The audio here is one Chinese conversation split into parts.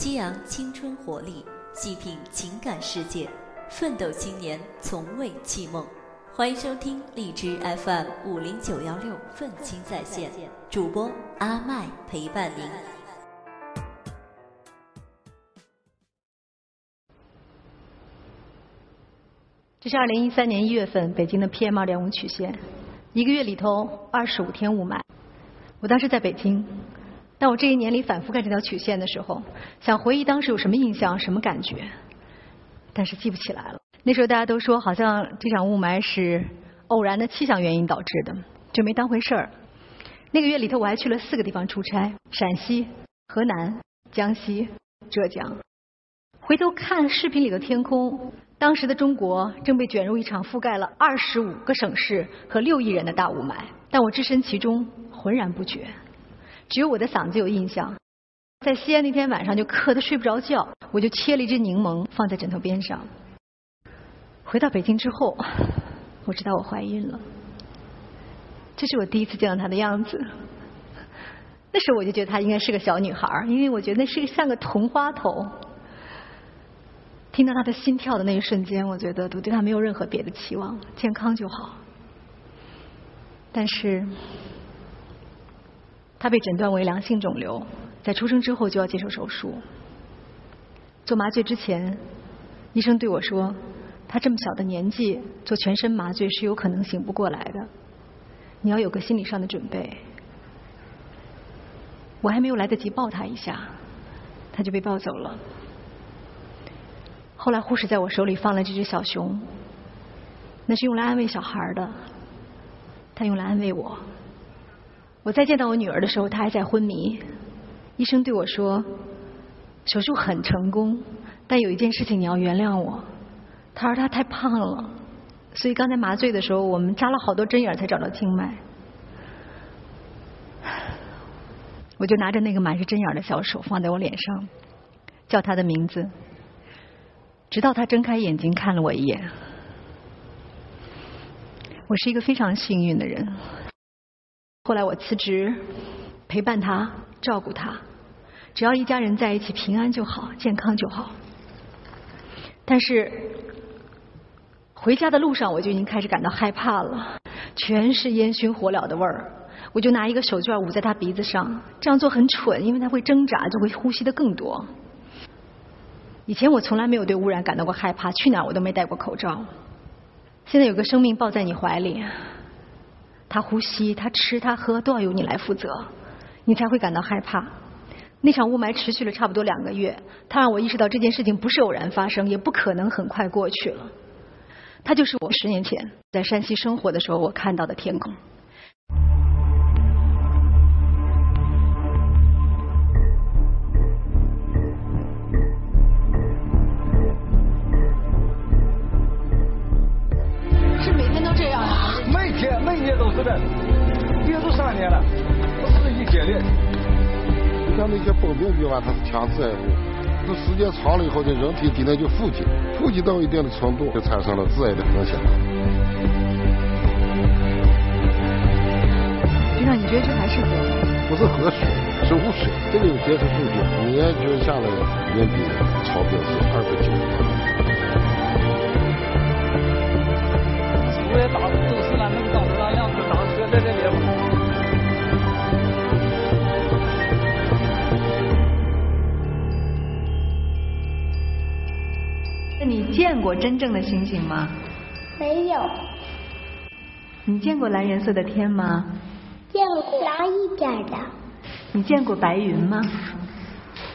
激昂青春活力，细品情感世界，奋斗青年从未弃梦。欢迎收听荔枝 FM 五零九幺六愤青在线，主播阿麦陪伴您。这是二零一三年一月份北京的 PM 二点五曲线，一个月里头二十五天雾霾。我当时在北京。但我这一年里反复看这条曲线的时候，想回忆当时有什么印象、什么感觉，但是记不起来了。那时候大家都说，好像这场雾霾是偶然的气象原因导致的，就没当回事儿。那个月里头，我还去了四个地方出差：陕西、河南、江西、浙江。回头看视频里的天空，当时的中国正被卷入一场覆盖了二十五个省市和六亿人的大雾霾，但我置身其中，浑然不觉。只有我的嗓子有印象，在西安那天晚上就渴得睡不着觉，我就切了一只柠檬放在枕头边上。回到北京之后，我知道我怀孕了，这是我第一次见到她的样子。那时候我就觉得她应该是个小女孩，因为我觉得那是个像个童花头。听到她的心跳的那一瞬间，我觉得我对她没有任何别的期望，健康就好。但是。他被诊断为良性肿瘤，在出生之后就要接受手术。做麻醉之前，医生对我说：“他这么小的年纪做全身麻醉是有可能醒不过来的，你要有个心理上的准备。”我还没有来得及抱他一下，他就被抱走了。后来护士在我手里放了这只小熊，那是用来安慰小孩的，他用来安慰我。我再见到我女儿的时候，她还在昏迷。医生对我说：“手术很成功，但有一件事情你要原谅我。”他说她太胖了，所以刚才麻醉的时候，我们扎了好多针眼才找到静脉。我就拿着那个满是针眼的小手放在我脸上，叫她的名字，直到她睁开眼睛看了我一眼。我是一个非常幸运的人。后来我辞职，陪伴他，照顾他，只要一家人在一起，平安就好，健康就好。但是回家的路上，我就已经开始感到害怕了，全是烟熏火燎的味儿。我就拿一个手绢捂在他鼻子上，这样做很蠢，因为他会挣扎，就会呼吸的更多。以前我从来没有对污染感到过害怕，去哪儿我都没戴过口罩。现在有个生命抱在你怀里。他呼吸，他吃，他喝，都要由你来负责，你才会感到害怕。那场雾霾持续了差不多两个月，他让我意识到这件事情不是偶然发生，也不可能很快过去了。他就是我十年前在山西生活的时候我看到的天空。憋都三年了，不是一天的。你像那些蹦病病啊，它是强致癌物，这时间长了以后，这人体体内就富集，富集到一定的程度，就产生了致癌的风险。局长，你觉得这还是河？不是河水，是污水。这里有监测数据，年均下来年比超标是二百九。我也打在这里。那你见过真正的星星吗？没有。你见过蓝颜色的天吗？见过蓝一点的。你见过白云吗？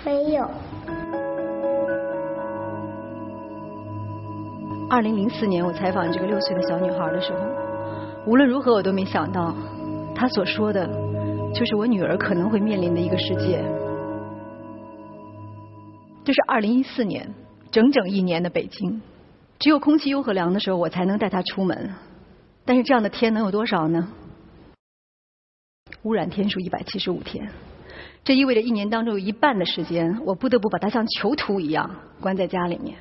没有。二零零四年，我采访这个六岁的小女孩的时候，无论如何我都没想到，他所说的，就是我女儿可能会面临的一个世界。这是二零一四年，整整一年的北京，只有空气优和凉的时候，我才能带她出门。但是这样的天能有多少呢？污染天数一百七十五天，这意味着一年当中有一半的时间，我不得不把她像囚徒一样关在家里面。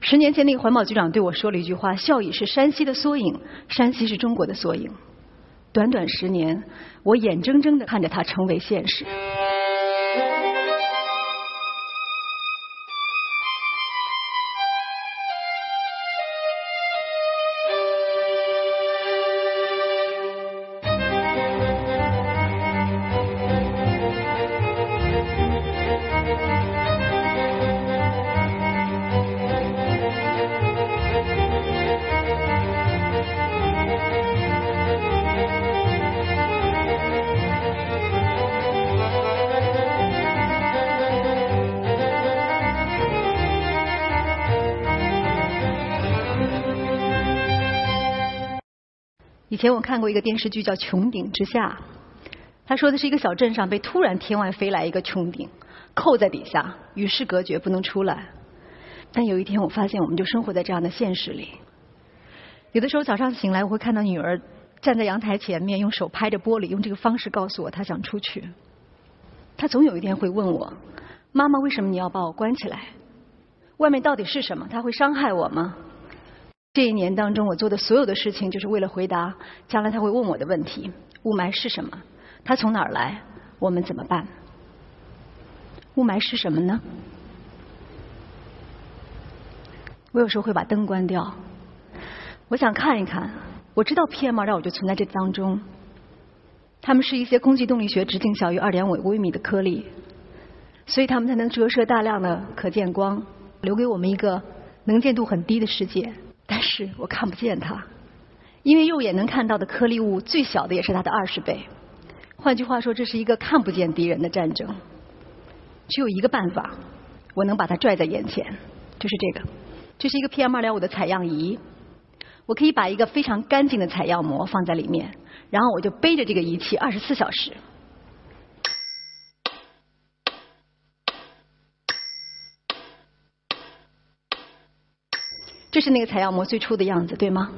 十年前，那个环保局长对我说了一句话：“孝义是山西的缩影，山西是中国的缩影。”短短十年，我眼睁睁的看着它成为现实。前我看过一个电视剧叫《穹顶之下》，他说的是一个小镇上被突然天外飞来一个穹顶，扣在底下，与世隔绝，不能出来。但有一天，我发现我们就生活在这样的现实里。有的时候早上醒来，我会看到女儿站在阳台前面，用手拍着玻璃，用这个方式告诉我她想出去。她总有一天会问我：“妈妈，为什么你要把我关起来？外面到底是什么？它会伤害我吗？”这一年当中，我做的所有的事情，就是为了回答将来他会问我的问题：雾霾是什么？它从哪儿来？我们怎么办？雾霾是什么呢？我有时候会把灯关掉，我想看一看。我知道 PM 二点五就存在这当中，它们是一些空气动力学直径小于二点五微米的颗粒，所以它们才能折射大量的可见光，留给我们一个能见度很低的世界。但是我看不见它，因为肉眼能看到的颗粒物最小的也是它的二十倍。换句话说，这是一个看不见敌人的战争。只有一个办法，我能把它拽在眼前，就是这个。这是一个 PM 二点五的采样仪，我可以把一个非常干净的采样膜放在里面，然后我就背着这个仪器二十四小时。这是那个采样膜最初的样子，对吗？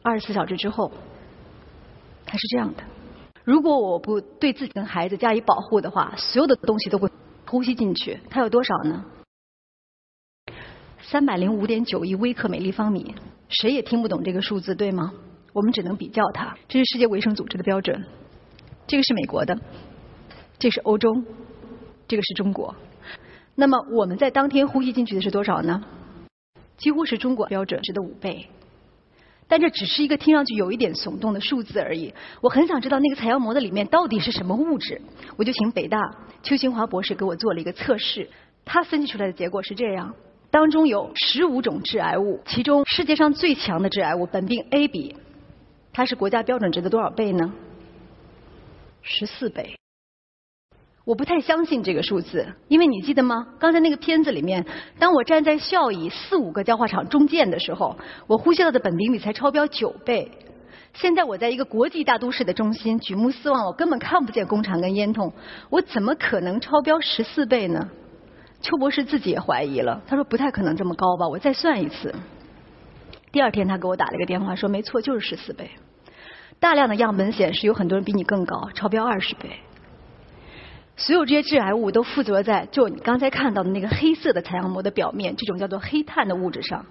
二十四小时之后，它是这样的。如果我不对自己跟孩子加以保护的话，所有的东西都会呼吸进去。它有多少呢？三百零五点九亿微克每立方米。谁也听不懂这个数字，对吗？我们只能比较它。这是世界卫生组织的标准，这个是美国的，这是欧洲，这个是中国。那么我们在当天呼吸进去的是多少呢？几乎是中国标准值的五倍，但这只是一个听上去有一点耸动的数字而已。我很想知道那个采样膜的里面到底是什么物质，我就请北大邱新华博士给我做了一个测试。他分析出来的结果是这样：当中有十五种致癌物，其中世界上最强的致癌物苯并 A 比，它是国家标准值的多少倍呢？十四倍。我不太相信这个数字，因为你记得吗？刚才那个片子里面，当我站在孝义四五个焦化厂中间的时候，我呼吸到的苯并比才超标九倍。现在我在一个国际大都市的中心，举目四望，我根本看不见工厂跟烟囱，我怎么可能超标十四倍呢？邱博士自己也怀疑了，他说不太可能这么高吧，我再算一次。第二天他给我打了一个电话，说没错，就是十四倍。大量的样本显示，有很多人比你更高，超标二十倍。所有这些致癌物都附着在就你刚才看到的那个黑色的采样膜的表面，这种叫做黑碳的物质上。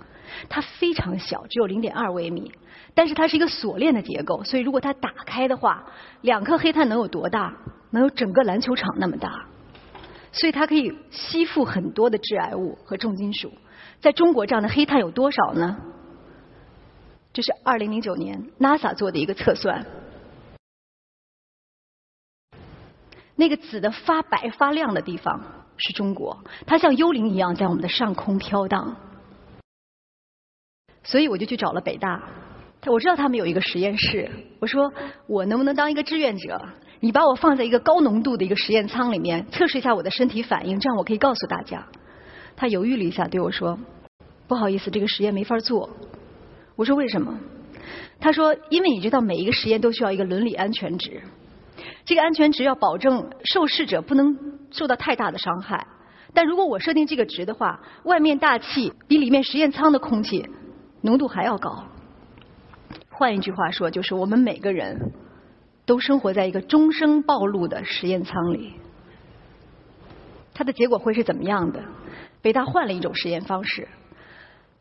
它非常小，只有零点二微米，但是它是一个锁链的结构，所以如果它打开的话，两颗黑碳能有多大？能有整个篮球场那么大。所以它可以吸附很多的致癌物和重金属。在中国，这样的黑碳有多少呢？这是二零零九年 NASA 做的一个测算。那个紫的发白发亮的地方是中国，它像幽灵一样在我们的上空飘荡。所以我就去找了北大，我知道他们有一个实验室，我说我能不能当一个志愿者？你把我放在一个高浓度的一个实验舱里面，测试一下我的身体反应，这样我可以告诉大家。他犹豫了一下，对我说：“不好意思，这个实验没法做。”我说：“为什么？”他说：“因为你知道，每一个实验都需要一个伦理安全值。”这个安全值要保证受试者不能受到太大的伤害，但如果我设定这个值的话，外面大气比里面实验舱的空气浓度还要高。换一句话说，就是我们每个人都生活在一个终生暴露的实验舱里。它的结果会是怎么样的？北大换了一种实验方式，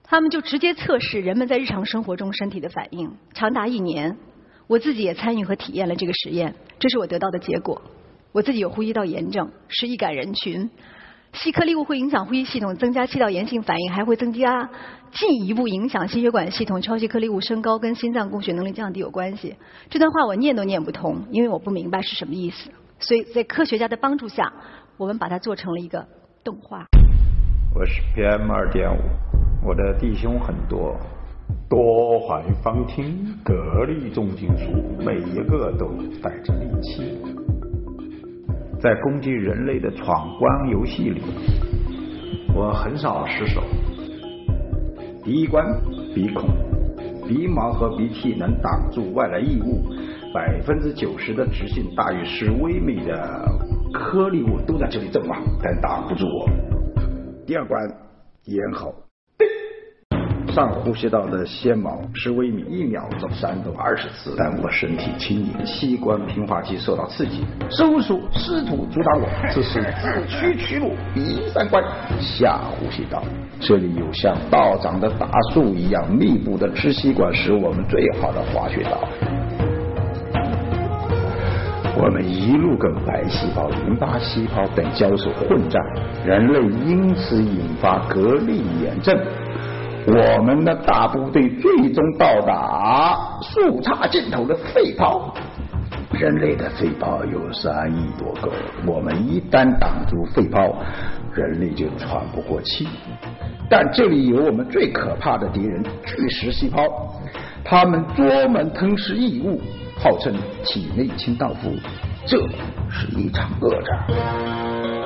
他们就直接测试人们在日常生活中身体的反应，长达一年。我自己也参与和体验了这个实验，这是我得到的结果。我自己有呼吸道炎症，是易感人群。细颗粒物会影响呼吸系统，增加气道炎性反应，还会增加进一步影响心血管系统。超细颗粒物升高跟心脏供血能力降低有关系。这段话我念都念不通，因为我不明白是什么意思。所以在科学家的帮助下，我们把它做成了一个动画。我是 PM 二点五，我的弟兄很多。多环芳烃，各粒重金属，每一个都带着利器，在攻击人类的闯关游戏里，我很少失手。第一关鼻孔，鼻毛和鼻涕能挡住外来异物，百分之九十的直径大于十微米的颗粒物都在这里阵亡，但挡不住我。第二关，咽喉。上呼吸道的纤毛十微米，一秒钟扇动二十次，但我身体轻盈，器官平滑肌受到刺激，收缩试图阻挡我，这是自驱驱路。第三关，下呼吸道，这里有像道长的大树一样密布的支气管，是我们最好的滑雪道。我们一路跟白细胞、淋巴细胞等交手混战，人类因此引发革命炎症。我们的大部队最终到达树杈尽头的肺泡。人类的肺泡有三亿多个，我们一旦挡住肺泡，人类就喘不过气。但这里有我们最可怕的敌人——巨噬细胞，它们专门吞噬异物，号称体内清道夫。这是一场恶战。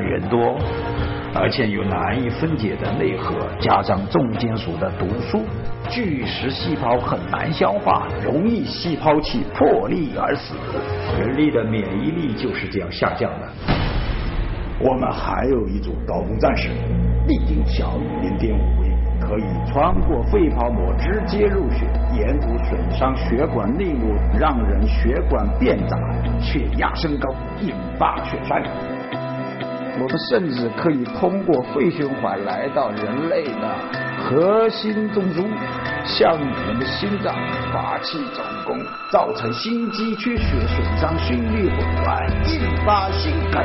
人多，而且有难以分解的内核，加上重金属的毒素，巨噬细胞很难消化，容易细胞器破裂而死。人类的免疫力就是这样下降的。我们还有一种刀锋战士，力径小于零点五微，可以穿过肺泡膜直接入血，沿途损伤血管内膜，让人血管变窄，血压升高，引发血栓。我们甚至可以通过肺循环来到人类的核心中枢，向我们的心脏发起总攻，造成心肌缺血，损伤心律混乱，引发心梗。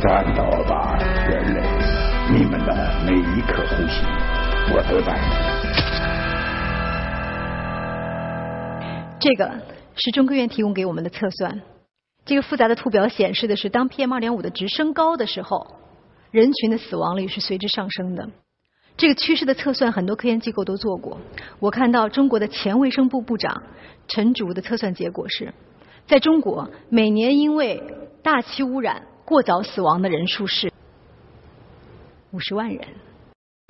战斗吧，人类！你们的每一刻呼吸，我都在。这个是中科院提供给我们的测算。这个复杂的图表显示的是，当 PM2.5 的值升高的时候，人群的死亡率是随之上升的。这个趋势的测算，很多科研机构都做过。我看到中国的前卫生部部长陈竺的测算结果是，在中国每年因为大气污染过早死亡的人数是五十万人。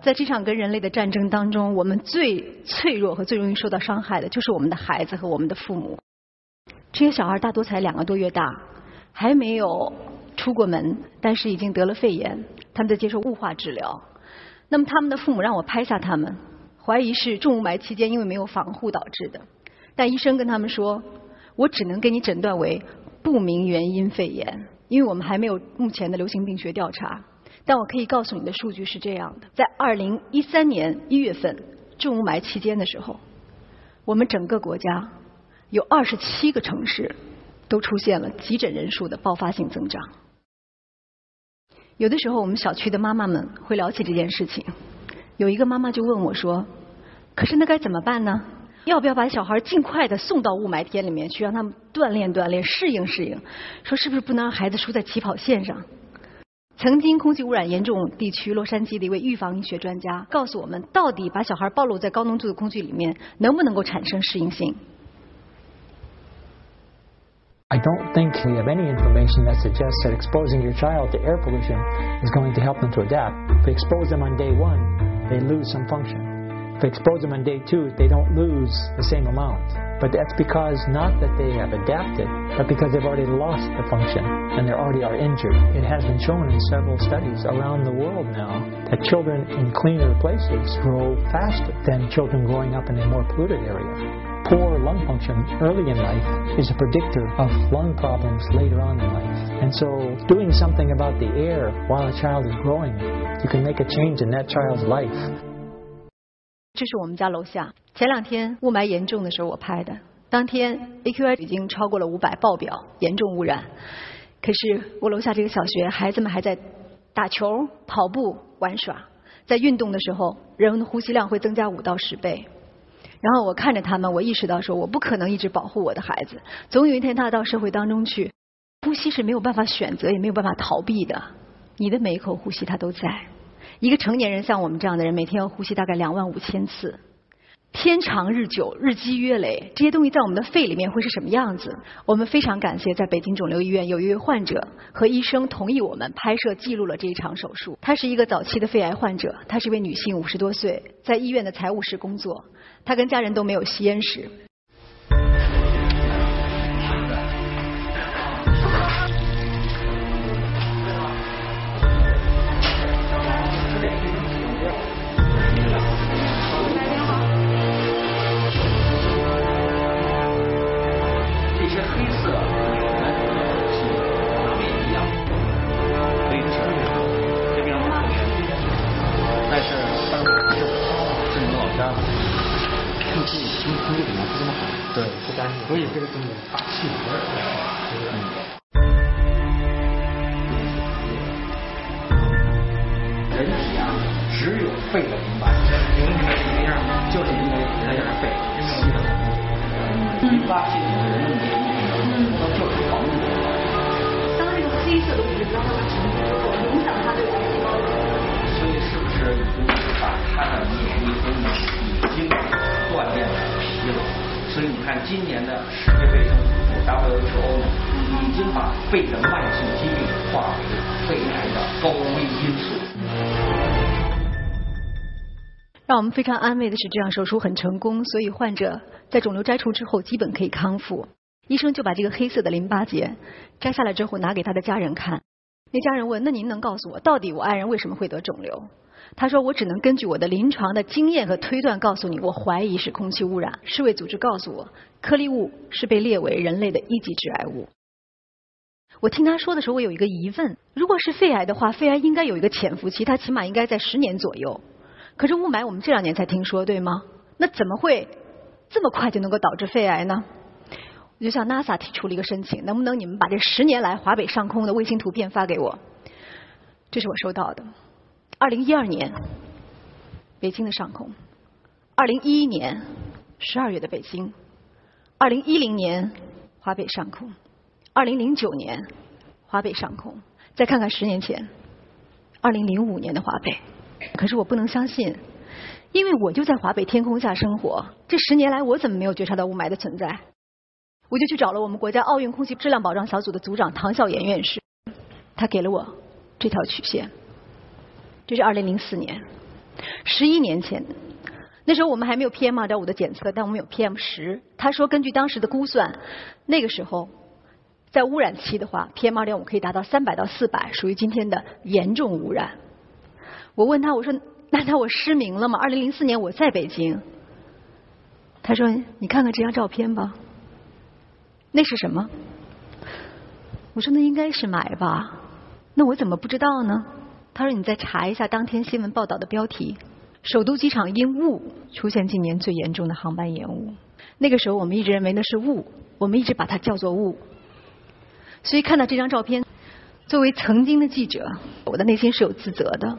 在这场跟人类的战争当中，我们最脆弱和最容易受到伤害的就是我们的孩子和我们的父母。这些小孩大多才两个多月大，还没有出过门，但是已经得了肺炎，他们在接受雾化治疗。那么他们的父母让我拍下他们，怀疑是重雾霾期间因为没有防护导致的。但医生跟他们说，我只能给你诊断为不明原因肺炎，因为我们还没有目前的流行病学调查。但我可以告诉你的数据是这样的：在二零一三年一月份重雾霾期间的时候，我们整个国家。有二十七个城市都出现了急诊人数的爆发性增长。有的时候，我们小区的妈妈们会聊起这件事情。有一个妈妈就问我说：“可是那该怎么办呢？要不要把小孩尽快的送到雾霾天里面去，让他们锻炼锻炼、适应适应？说是不是不能让孩子输在起跑线上？”曾经空气污染严重地区洛杉矶的一位预防医学专家告诉我们：到底把小孩暴露在高浓度的空气里面，能不能够产生适应性？I don't think we have any information that suggests that exposing your child to air pollution is going to help them to adapt. If we expose them on day one, they lose some function. If we expose them on day two, they don't lose the same amount. But that's because not that they have adapted, but because they've already lost the function and they already are injured. It has been shown in several studies around the world now that children in cleaner places grow faster than children growing up in a more polluted area poor lung function early in life is a predictor of lung problems later on in life. And so, doing something about the air while a child is growing, you can make a change in that child's life. 这是我们家楼下，前两天雾霾严重的时候我拍的，当天 AQI 已经超过了五百，爆表，严重污染。可是我楼下这个小学，孩子们还在打球、跑步、玩耍，在运动的时候，人的呼吸量会增加五到十倍。然后我看着他们，我意识到说，我不可能一直保护我的孩子，总有一天他到社会当中去，呼吸是没有办法选择，也没有办法逃避的。你的每一口呼吸，它都在。一个成年人像我们这样的人，每天要呼吸大概两万五千次。天长日久，日积月累，这些东西在我们的肺里面会是什么样子？我们非常感谢在北京肿瘤医院有一位患者和医生同意我们拍摄记录了这一场手术。她是一个早期的肺癌患者，她是一位女性，五十多岁，在医院的财务室工作，她跟家人都没有吸烟史。所以这个今年的世界卫生组织 WHO 呢，已经把肺的慢性疾病划为肺癌的高危因素。让我们非常安慰的是，这样手术很成功，所以患者在肿瘤摘除之后基本可以康复。医生就把这个黑色的淋巴结摘下来之后拿给他的家人看。那家人问：“那您能告诉我，到底我爱人为什么会得肿瘤？”他说：“我只能根据我的临床的经验和推断告诉你，我怀疑是空气污染。世卫组织告诉我，颗粒物是被列为人类的一级致癌物。”我听他说的时候，我有一个疑问：如果是肺癌的话，肺癌应该有一个潜伏期，它起码应该在十年左右。可是雾霾我们这两年才听说，对吗？那怎么会这么快就能够导致肺癌呢？我就向 NASA 提出了一个申请，能不能你们把这十年来华北上空的卫星图片发给我？这是我收到的。二零一二年，北京的上空；二零一一年十二月的北京；二零一零年华北上空；二零零九年华北上空。再看看十年前，二零零五年的华北。可是我不能相信，因为我就在华北天空下生活，这十年来我怎么没有觉察到雾霾的存在？我就去找了我们国家奥运空气质量保障小组的组长唐笑岩院士，他给了我这条曲线。这是二零零四年，十一年前，那时候我们还没有 PM 二点五的检测，但我们有 PM 十。他说，根据当时的估算，那个时候在污染期的话，PM 二点五可以达到三百到四百，属于今天的严重污染。我问他，我说，难道我失明了吗？二零零四年我在北京。他说，你看看这张照片吧，那是什么？我说，那应该是霾吧？那我怎么不知道呢？他说：“你再查一下当天新闻报道的标题，首都机场因雾出现今年最严重的航班延误。那个时候我们一直认为那是雾，我们一直把它叫做雾。所以看到这张照片，作为曾经的记者，我的内心是有自责的。”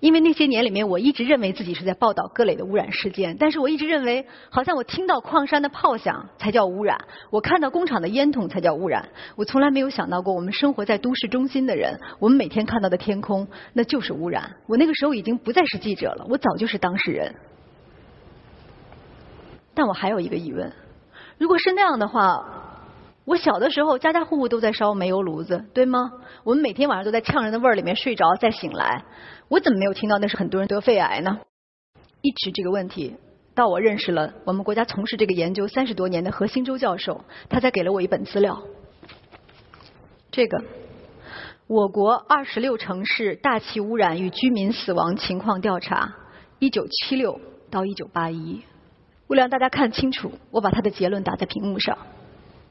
因为那些年里面，我一直认为自己是在报道各类的污染事件，但是我一直认为，好像我听到矿山的炮响才叫污染，我看到工厂的烟筒才叫污染。我从来没有想到过，我们生活在都市中心的人，我们每天看到的天空那就是污染。我那个时候已经不再是记者了，我早就是当事人。但我还有一个疑问：如果是那样的话。我小的时候，家家户户都在烧煤油炉子，对吗？我们每天晚上都在呛人的味儿里面睡着，再醒来。我怎么没有听到那是很多人得肺癌呢？一直这个问题，到我认识了我们国家从事这个研究三十多年的何新洲教授，他才给了我一本资料。这个，我国二十六城市大气污染与居民死亡情况调查，一九七六到一九八一。为了让大家看清楚，我把他的结论打在屏幕上。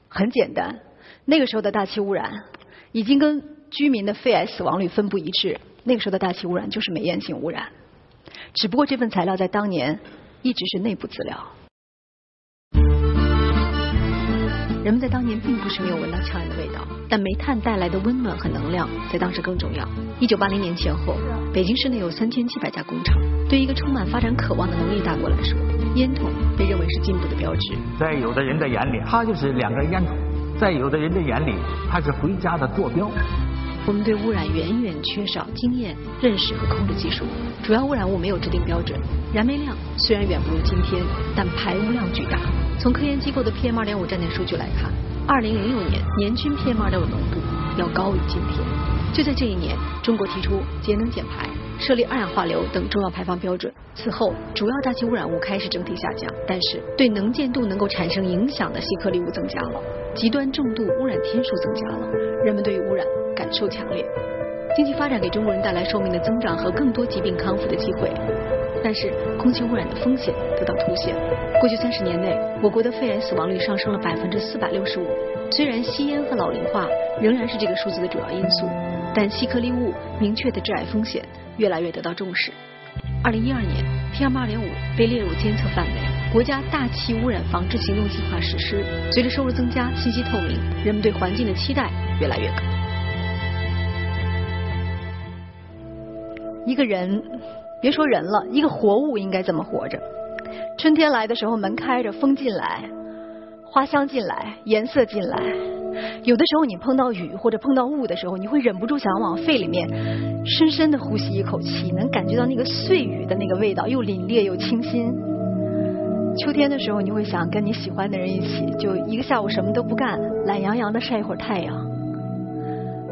很简单，那个时候的大气污染已经跟居民的肺癌死亡率分布一致。那个时候的大气污染就是煤烟性污染，只不过这份材料在当年一直是内部资料。人们在当年并不是没有闻到呛人的味道，但煤炭带来的温暖和能量在当时更重要。一九八零年前后，北京市内有三千七百家工厂，对一个充满发展渴望的农业大国来说。烟筒被认为是进步的标志，在有的人的眼里，它就是两根烟筒；在有的人的眼里，它是回家的坐标。我们对污染远远缺少经验、认识和控制技术，主要污染物没有制定标准，燃煤量虽然远不如今天，但排污量巨大。从科研机构的 PM2.5 站点数据来看，2006年年均 PM2.5 浓度要高于今天。就在这一年，中国提出节能减排。设立二氧化硫等重要排放标准。此后，主要大气污染物开始整体下降，但是对能见度能够产生影响的细颗粒物增加了，极端重度污染天数增加了，人们对于污染感受强烈。经济发展给中国人带来寿命的增长和更多疾病康复的机会，但是空气污染的风险得到凸显。过去三十年内，我国的肺癌死亡率上升了百分之四百六十五。虽然吸烟和老龄化仍然是这个数字的主要因素，但细颗粒物明确的致癌风险。越来越得到重视。二零一二年，PM 二点五被列入监测范围，国家大气污染防治行动计划实施。随着收入增加，信息透明，人们对环境的期待越来越高。一个人，别说人了，一个活物应该怎么活着？春天来的时候，门开着，风进来，花香进来，颜色进来。有的时候，你碰到雨或者碰到雾的时候，你会忍不住想往肺里面深深的呼吸一口气，能感觉到那个碎雨的那个味道，又凛冽又清新。秋天的时候，你会想跟你喜欢的人一起，就一个下午什么都不干，懒洋洋的晒一会儿太阳。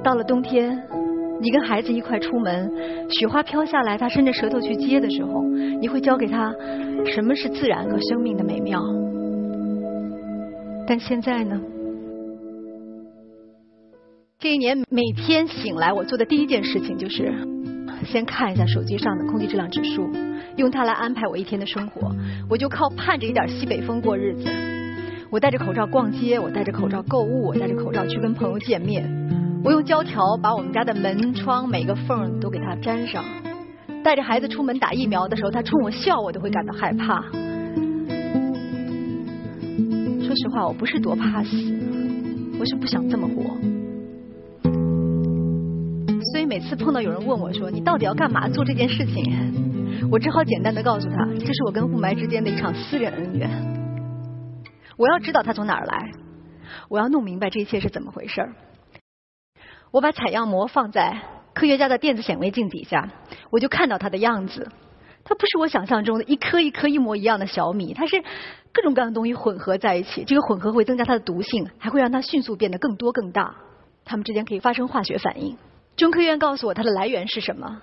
到了冬天，你跟孩子一块出门，雪花飘下来，他伸着舌头去接的时候，你会教给他什么是自然和生命的美妙。但现在呢？这一年每天醒来，我做的第一件事情就是先看一下手机上的空气质量指数，用它来安排我一天的生活。我就靠盼着一点西北风过日子。我戴着口罩逛街，我戴着口罩购物，我戴着口罩去跟朋友见面。我用胶条把我们家的门窗每个缝都给它粘上。带着孩子出门打疫苗的时候，他冲我笑，我都会感到害怕。说实话，我不是多怕死，我是不想这么活。所以每次碰到有人问我说：“你到底要干嘛做这件事情？”我只好简单的告诉他：“这是我跟雾霾之间的一场私人恩怨。我要知道它从哪儿来，我要弄明白这一切是怎么回事儿。”我把采样膜放在科学家的电子显微镜底下，我就看到它的样子。它不是我想象中的一颗一颗一模一样的小米，它是各种各样的东西混合在一起。这个混合会增加它的毒性，还会让它迅速变得更多更大。它们之间可以发生化学反应。中科院告诉我，它的来源是什么？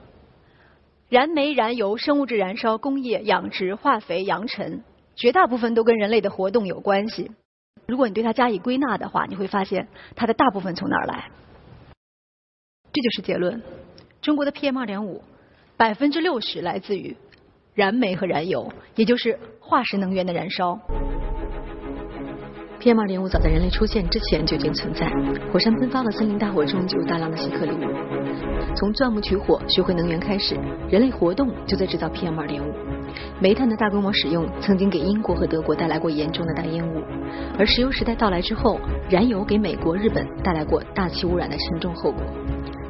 燃煤、燃油、生物质燃烧、工业、养殖、化肥、扬尘，绝大部分都跟人类的活动有关系。如果你对它加以归纳的话，你会发现它的大部分从哪儿来？这就是结论：中国的 PM2.5 百分之六十来自于燃煤和燃油，也就是化石能源的燃烧。PM2.5 早在人类出现之前就已经存在。火山喷发和森林大火中就有大量的细颗粒物。从钻木取火、学会能源开始，人类活动就在制造 PM2.5。煤炭的大规模使用曾经给英国和德国带来过严重的大烟雾，而石油时代到来之后，燃油给美国、日本带来过大气污染的沉重后果。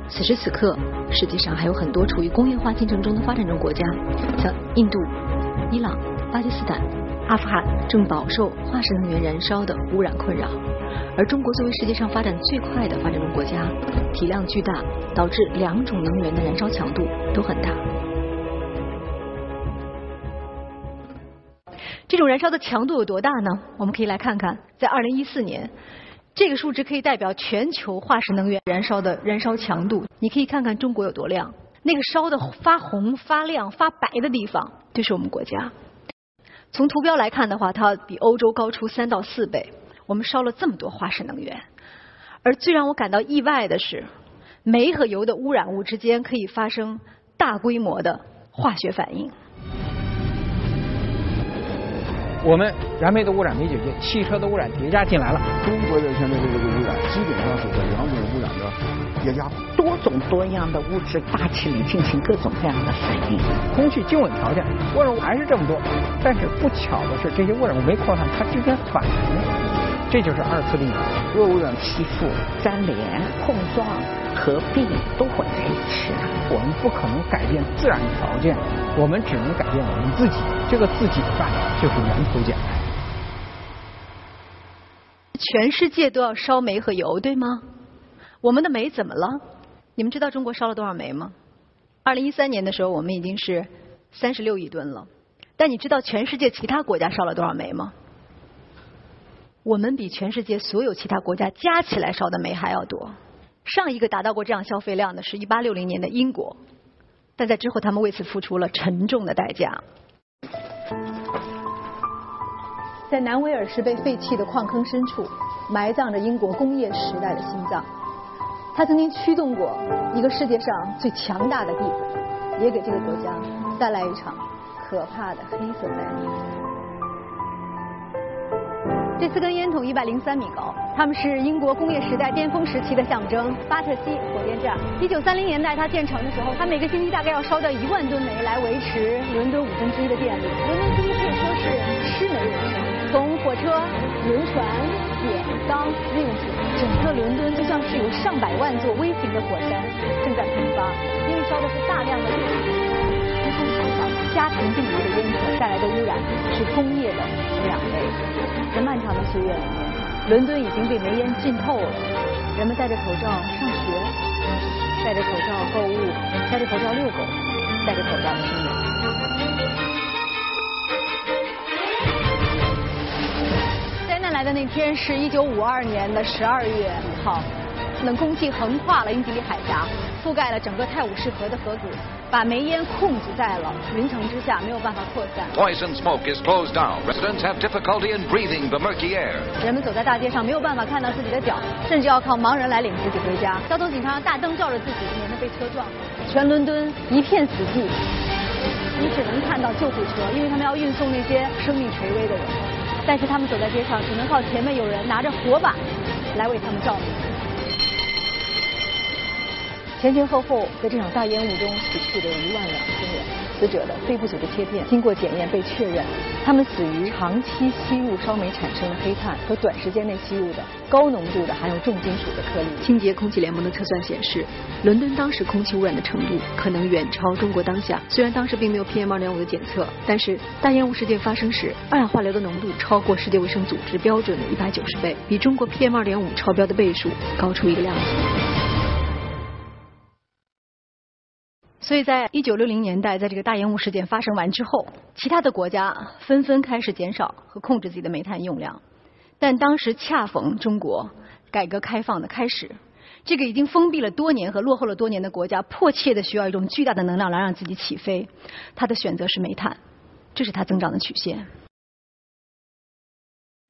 此时此刻，世界上还有很多处于工业化进程中的发展中国家，像印度、伊朗、巴基斯坦。阿富汗正饱受化石能源燃烧的污染困扰，而中国作为世界上发展最快的发展中国家，体量巨大，导致两种能源的燃烧强度都很大。这种燃烧的强度有多大呢？我们可以来看看，在二零一四年，这个数值可以代表全球化石能源燃烧的燃烧强度。你可以看看中国有多亮，那个烧的发红、发亮、发白的地方，就是我们国家。从图标来看的话，它比欧洲高出三到四倍。我们烧了这么多化石能源，而最让我感到意外的是，煤和油的污染物之间可以发生大规模的化学反应。我们燃煤的污染没解决，汽车的污染叠加进来了。中国的现在的这个污染，基本上是在两种污染的叠加。多种多样的物质大气里进行各种各样的反应，空气静稳条件污染物还是这么多，但是不巧的是，这些污染物没扩散，它之间反应，这就是二次利用。若污染吸附、粘连、碰撞、合并都混在一起。我们不可能改变自然条件，我们只能改变我们自己。这个自己的办法就是源头减排。全世界都要烧煤和油，对吗？我们的煤怎么了？你们知道中国烧了多少煤吗？二零一三年的时候，我们已经是三十六亿吨了。但你知道全世界其他国家烧了多少煤吗？我们比全世界所有其他国家加起来烧的煤还要多。上一个达到过这样消费量的是一八六零年的英国，但在之后他们为此付出了沉重的代价。在南威尔士被废弃的矿坑深处，埋葬着英国工业时代的心脏。它曾经驱动过一个世界上最强大的帝国，也给这个国家带来一场可怕的黑色灾难。这四根烟筒一百零三米高，它们是英国工业时代巅峰时期的象征——巴特西火电站。一九三零年代它建成的时候，它每个星期大概要烧掉一万吨煤来维持伦敦五分之一的电力。伦敦几乎可以说是吃煤人生。从火车、轮船、铁、钢、运输，整个伦敦就像是有上百万座微型的火山正在喷发，因为烧的是大量的炼油。从从小家庭定义的烟囱带来的污染是工业的两倍。在漫长的岁月里面，伦敦已经被煤烟浸透了。人们戴着口罩上学，戴着口罩购物，戴着口罩遛狗，戴着口罩出门。灾难。来的那天是一九五二年的十二月五号，冷空气横跨了英吉利海峡，覆盖了整个泰晤士河的河谷，把煤烟控制在了云层之下，没有办法扩散。Poison smoke is closed down. Residents have difficulty in breathing the murky air. 人们走在大街上，没有办法看到自己的脚，甚至要靠盲人来领自己回家。交通警察大灯照着自己，免得被车撞。全伦敦一片死寂，你只能看到救护车，因为他们要运送那些生命垂危的人。但是他们走在街上，只能靠前面有人拿着火把来为他们照明。前前后后，在这场大烟雾中死去的一万两千人，死者的肺部组织切片经过检验被确认，他们死于长期吸入烧煤产生的黑炭和短时间内吸入的高浓度的含有重金属的颗粒。清洁空气联盟的测算显示，伦敦当时空气污染的程度可能远超中国当下。虽然当时并没有 PM 二点五的检测，但是大烟雾事件发生时，二氧化硫的浓度超过世界卫生组织标准的一百九十倍，比中国 PM 二点五超标的倍数高出一个量级。所以在一九六零年代，在这个大烟雾事件发生完之后，其他的国家纷纷开始减少和控制自己的煤炭用量。但当时恰逢中国改革开放的开始，这个已经封闭了多年和落后了多年的国家，迫切的需要一种巨大的能量来让自己起飞。它的选择是煤炭，这是它增长的曲线。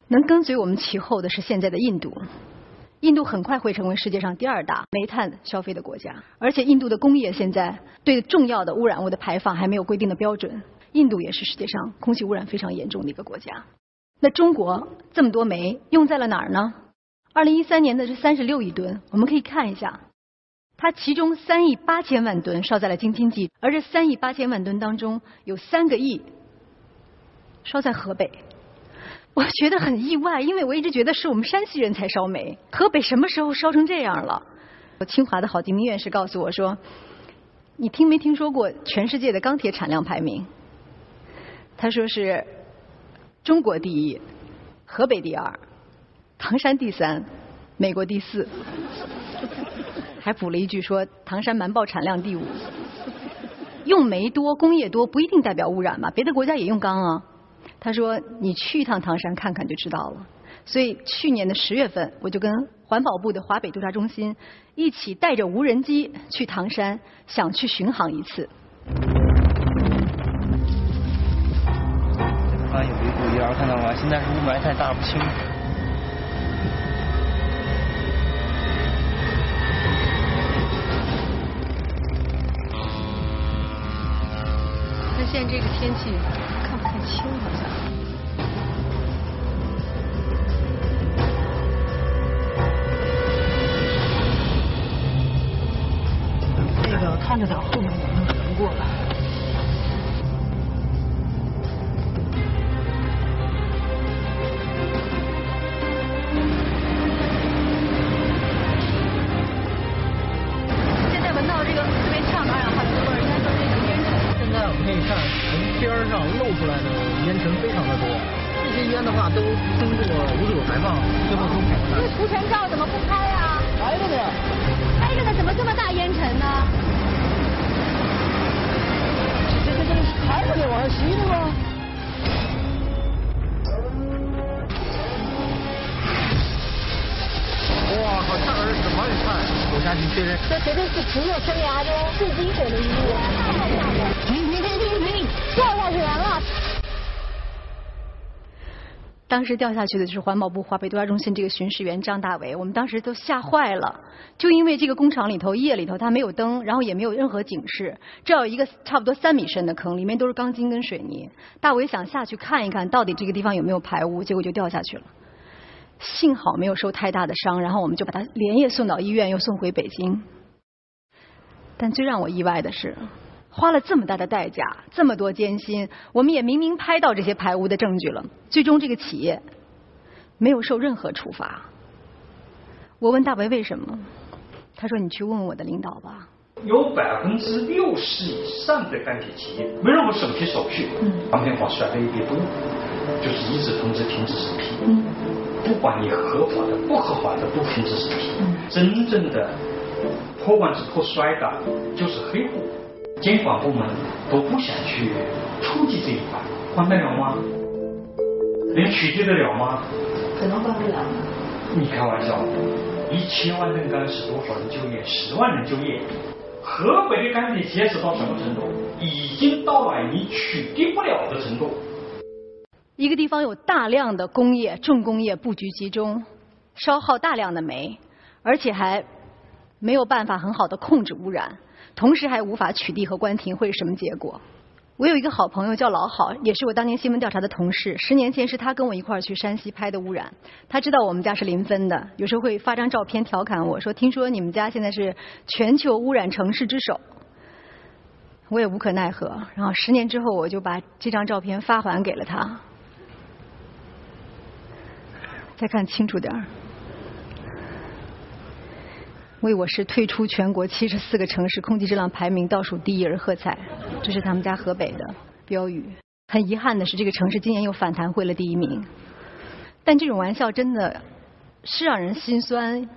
能跟随我们其后的是现在的印度。印度很快会成为世界上第二大煤炭消费的国家，而且印度的工业现在对重要的污染物的排放还没有规定的标准。印度也是世界上空气污染非常严重的一个国家。那中国这么多煤用在了哪儿呢？二零一三年的是三十六亿吨，我们可以看一下，它其中三亿八千万吨烧在了京津冀，而这三亿八千万吨当中有三个亿烧在河北。我觉得很意外，因为我一直觉得是我们山西人才烧煤，河北什么时候烧成这样了？我清华的郝敬明院士告诉我说：“你听没听说过全世界的钢铁产量排名？”他说是中国第一，河北第二，唐山第三，美国第四，还补了一句说唐山瞒报产量第五。用煤多、工业多不一定代表污染吧？别的国家也用钢啊。他说：“你去一趟唐山看看就知道了。”所以去年的十月份，我就跟环保部的华北督察中心一起带着无人机去唐山，想去巡航一次。啊，有一股烟，看到吗？现在是雾霾太大，不清。那现在这个天气。当时掉下去的就是环保部华北度假中心这个巡视员张大伟，我们当时都吓坏了。就因为这个工厂里头夜里头它没有灯，然后也没有任何警示，这有一个差不多三米深的坑，里面都是钢筋跟水泥。大伟想下去看一看到底这个地方有没有排污，结果就掉下去了。幸好没有受太大的伤，然后我们就把他连夜送到医院，又送回北京。但最让我意外的是，花了这么大的代价，这么多艰辛，我们也明明拍到这些排污的证据了，最终这个企业没有受任何处罚。我问大为为什么，他说：“你去问问我的领导吧。”有百分之六十以上的钢铁企业没让我审批手续，当天我甩了一笔多，就是一纸通知停止审批。不管你合法的、不合法的，都停止审批。真正的破罐子破摔的，就是黑户。监管部门都不想去触及这一块，管得了吗？能取缔得了吗？可能管不了。你开玩笑，一千万吨钢是多少人就业？十万人就业。河北的钢铁企业是到什么程度？已经到了你取缔不了的程度。一个地方有大量的工业、重工业布局集中，消耗大量的煤，而且还没有办法很好的控制污染，同时还无法取缔和关停，会是什么结果？我有一个好朋友叫老好，也是我当年新闻调查的同事。十年前是他跟我一块儿去山西拍的污染，他知道我们家是临汾的，有时候会发张照片调侃我说：“听说你们家现在是全球污染城市之首。”我也无可奈何。然后十年之后，我就把这张照片发还给了他。再看清楚点儿，为我市退出全国七十四个城市空气质量排名倒数第一而喝彩，这是他们家河北的标语。很遗憾的是，这个城市今年又反弹回了第一名。但这种玩笑真的是让人心酸，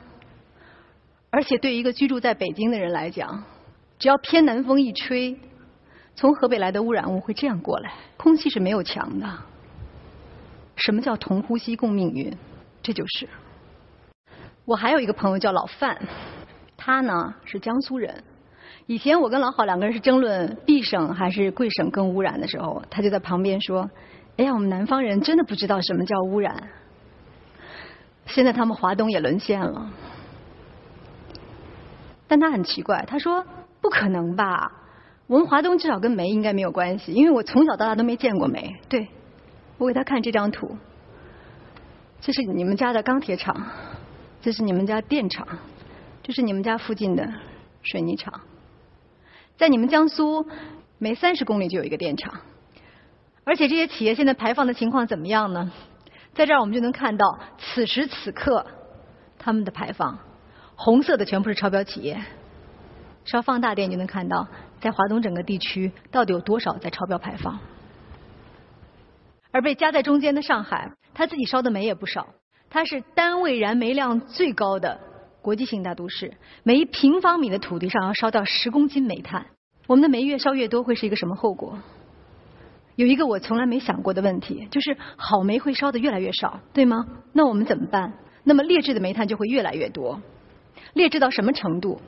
而且对一个居住在北京的人来讲，只要偏南风一吹，从河北来的污染物会这样过来。空气是没有墙的。什么叫同呼吸共命运？这就是。我还有一个朋友叫老范，他呢是江苏人。以前我跟老郝两个人是争论 B 省还是贵省更污染的时候，他就在旁边说：“哎呀，我们南方人真的不知道什么叫污染。”现在他们华东也沦陷了。但他很奇怪，他说：“不可能吧？我们华东至少跟煤应该没有关系，因为我从小到大都没见过煤。”对。我给他看这张图，这是你们家的钢铁厂，这是你们家电厂，这是你们家附近的水泥厂。在你们江苏，每三十公里就有一个电厂，而且这些企业现在排放的情况怎么样呢？在这儿我们就能看到，此时此刻他们的排放，红色的全部是超标企业。稍放大点，就能看到，在华东整个地区到底有多少在超标排放。而被夹在中间的上海，它自己烧的煤也不少，它是单位燃煤量最高的国际性大都市，每一平方米的土地上要烧掉十公斤煤炭。我们的煤越烧越多，会是一个什么后果？有一个我从来没想过的问题，就是好煤会烧的越来越少，对吗？那我们怎么办？那么劣质的煤炭就会越来越多，劣质到什么程度？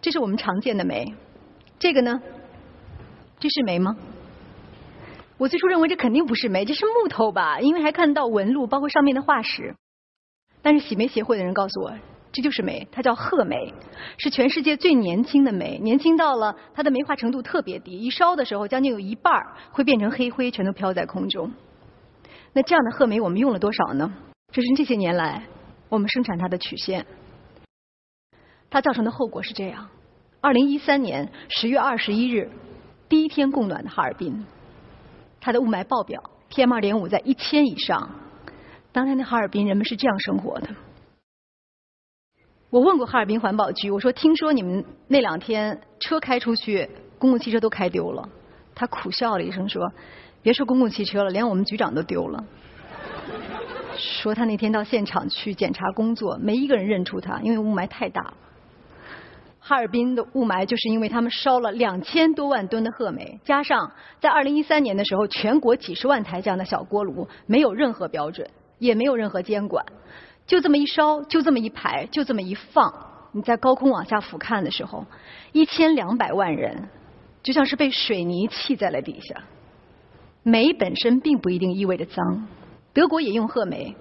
这是我们常见的煤，这个呢？这是煤吗？我最初认为这肯定不是煤，这是木头吧？因为还看到纹路，包括上面的化石。但是洗煤协会的人告诉我，这就是煤，它叫褐煤，是全世界最年轻的煤，年轻到了它的煤化程度特别低，一烧的时候将近有一半会变成黑灰，全都飘在空中。那这样的褐煤我们用了多少呢？这是这些年来我们生产它的曲线。它造成的后果是这样：二零一三年十月二十一日，第一天供暖的哈尔滨。它的雾霾爆表，PM 二点五在一千以上。当年的哈尔滨人们是这样生活的。我问过哈尔滨环保局，我说听说你们那两天车开出去，公共汽车都开丢了。他苦笑了一声说：“别说公共汽车了，连我们局长都丢了。”说他那天到现场去检查工作，没一个人认出他，因为雾霾太大了。哈尔滨的雾霾就是因为他们烧了两千多万吨的褐煤，加上在二零一三年的时候，全国几十万台这样的小锅炉，没有任何标准，也没有任何监管，就这么一烧，就这么一排，就这么一放，你在高空往下俯瞰的时候，一千两百万人就像是被水泥砌在了底下。煤本身并不一定意味着脏，德国也用褐煤。